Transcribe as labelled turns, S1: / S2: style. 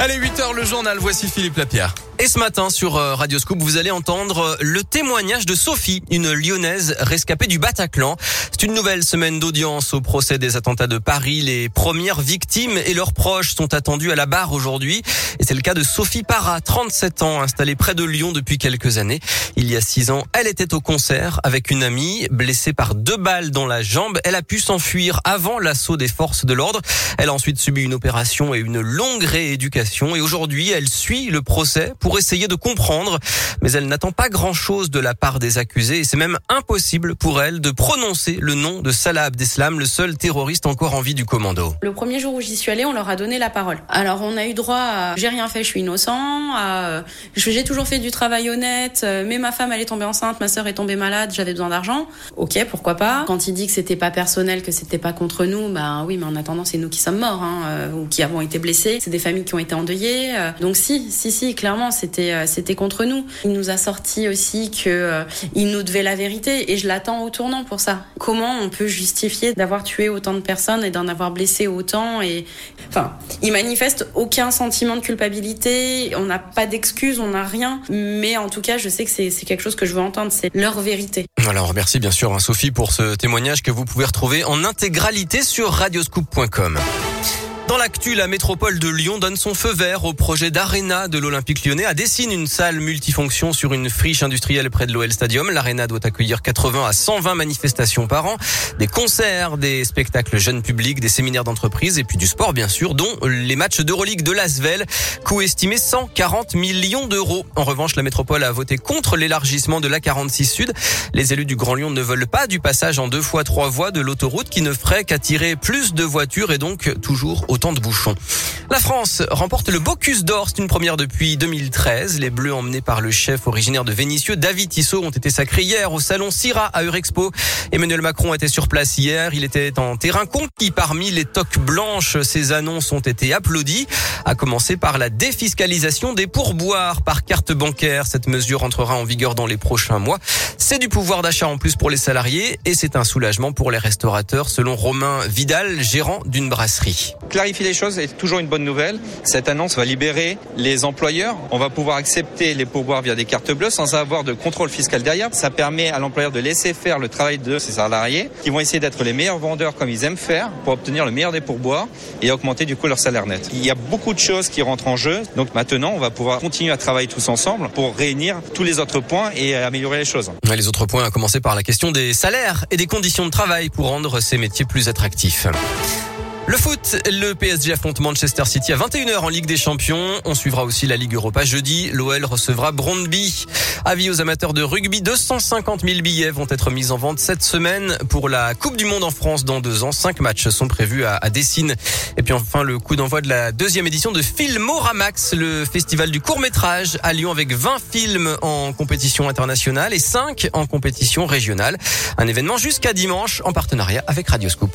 S1: Allez, 8h le journal, voici Philippe Lapierre. Et ce matin sur euh, Radio Scoop, vous allez entendre euh, le témoignage de Sophie, une lyonnaise rescapée du Bataclan. C'est une nouvelle semaine d'audience au procès des attentats de Paris. Les premières victimes et leurs proches sont attendus à la barre aujourd'hui. Et c'est le cas de Sophie Parra, 37 ans, installée près de Lyon depuis quelques années. Il y a six ans, elle était au concert avec une amie, blessée par deux balles dans la jambe. Elle a pu s'enfuir avant l'assaut des forces de l'ordre. Elle a ensuite subi une opération et une longue rééducation. Et aujourd'hui, elle suit le procès pour pour essayer de comprendre, mais elle n'attend pas grand-chose de la part des accusés et c'est même impossible pour elle de prononcer le nom de Salah Abdeslam, le seul terroriste encore en vie du commando.
S2: Le premier jour où j'y suis allée, on leur a donné la parole. Alors on a eu droit à j'ai rien fait, je suis innocent, à j'ai toujours fait du travail honnête, mais ma femme elle est tombée enceinte, ma sœur est tombée malade, j'avais besoin d'argent. Ok, pourquoi pas? Quand il dit que c'était pas personnel, que c'était pas contre nous, bah oui, mais en attendant c'est nous qui sommes morts hein, euh, ou qui avons été blessés. C'est des familles qui ont été endeuillées. Euh. donc si, si, si, clairement c'était euh, c'était contre nous. Il nous a sorti aussi que euh, il nous devait la vérité et je l'attends au tournant pour ça. Comment on peut justifier d'avoir tué autant de personnes et d'en avoir blessé autant et enfin, il manifeste aucun sentiment de culpabilité, on n'a pas d'excuses, on n'a rien, mais en tout cas, je sais que c'est quelque chose que je veux entendre, c'est leur vérité.
S1: Voilà, on remercie bien sûr hein, Sophie pour ce témoignage que vous pouvez retrouver en intégralité sur radioscoop.com. Dans l'actu, la métropole de Lyon donne son feu vert au projet d'Arena de l'Olympique lyonnais à dessine une salle multifonction sur une friche industrielle près de l'OL Stadium. L'Arena doit accueillir 80 à 120 manifestations par an, des concerts, des spectacles jeunes publics, des séminaires d'entreprise et puis du sport bien sûr, dont les matchs d'Euroleague de Lasvel, coût estimé 140 millions d'euros. En revanche, la métropole a voté contre l'élargissement de la 46 Sud. Les élus du Grand Lyon ne veulent pas du passage en deux fois trois voies de l'autoroute qui ne ferait qu'attirer plus de voitures et donc toujours de bouchons. La France remporte le Bocuse d'Or, c'est une première depuis 2013. Les Bleus emmenés par le chef originaire de Vénissieux, David Tissot, ont été sacrés hier au salon Syrah à Eurexpo. Emmanuel Macron était sur place hier, il était en terrain conquis parmi les toques blanches. Ses annonces ont été applaudies, à commencer par la défiscalisation des pourboires par carte bancaire. Cette mesure entrera en vigueur dans les prochains mois. C'est du pouvoir d'achat en plus pour les salariés et c'est un soulagement pour les restaurateurs, selon Romain Vidal, gérant d'une brasserie
S3: clarifier les choses est toujours une bonne nouvelle. Cette annonce va libérer les employeurs. On va pouvoir accepter les pourboires via des cartes bleues sans avoir de contrôle fiscal derrière. Ça permet à l'employeur de laisser faire le travail de ses salariés qui vont essayer d'être les meilleurs vendeurs comme ils aiment faire pour obtenir le meilleur des pourboires et augmenter du coup leur salaire net. Il y a beaucoup de choses qui rentrent en jeu. Donc maintenant, on va pouvoir continuer à travailler tous ensemble pour réunir tous les autres points et améliorer les choses.
S1: Les autres points, à commencer par la question des salaires et des conditions de travail pour rendre ces métiers plus attractifs. Le foot, le PSG affronte Manchester City à 21h en Ligue des Champions. On suivra aussi la Ligue Europa jeudi. L'OL recevra Brondby. Avis aux amateurs de rugby, 250 000 billets vont être mis en vente cette semaine pour la Coupe du Monde en France dans deux ans. Cinq matchs sont prévus à, Dessine. Et puis enfin, le coup d'envoi de la deuxième édition de Filmoramax, le festival du court métrage à Lyon avec 20 films en compétition internationale et 5 en compétition régionale. Un événement jusqu'à dimanche en partenariat avec Radioscoop.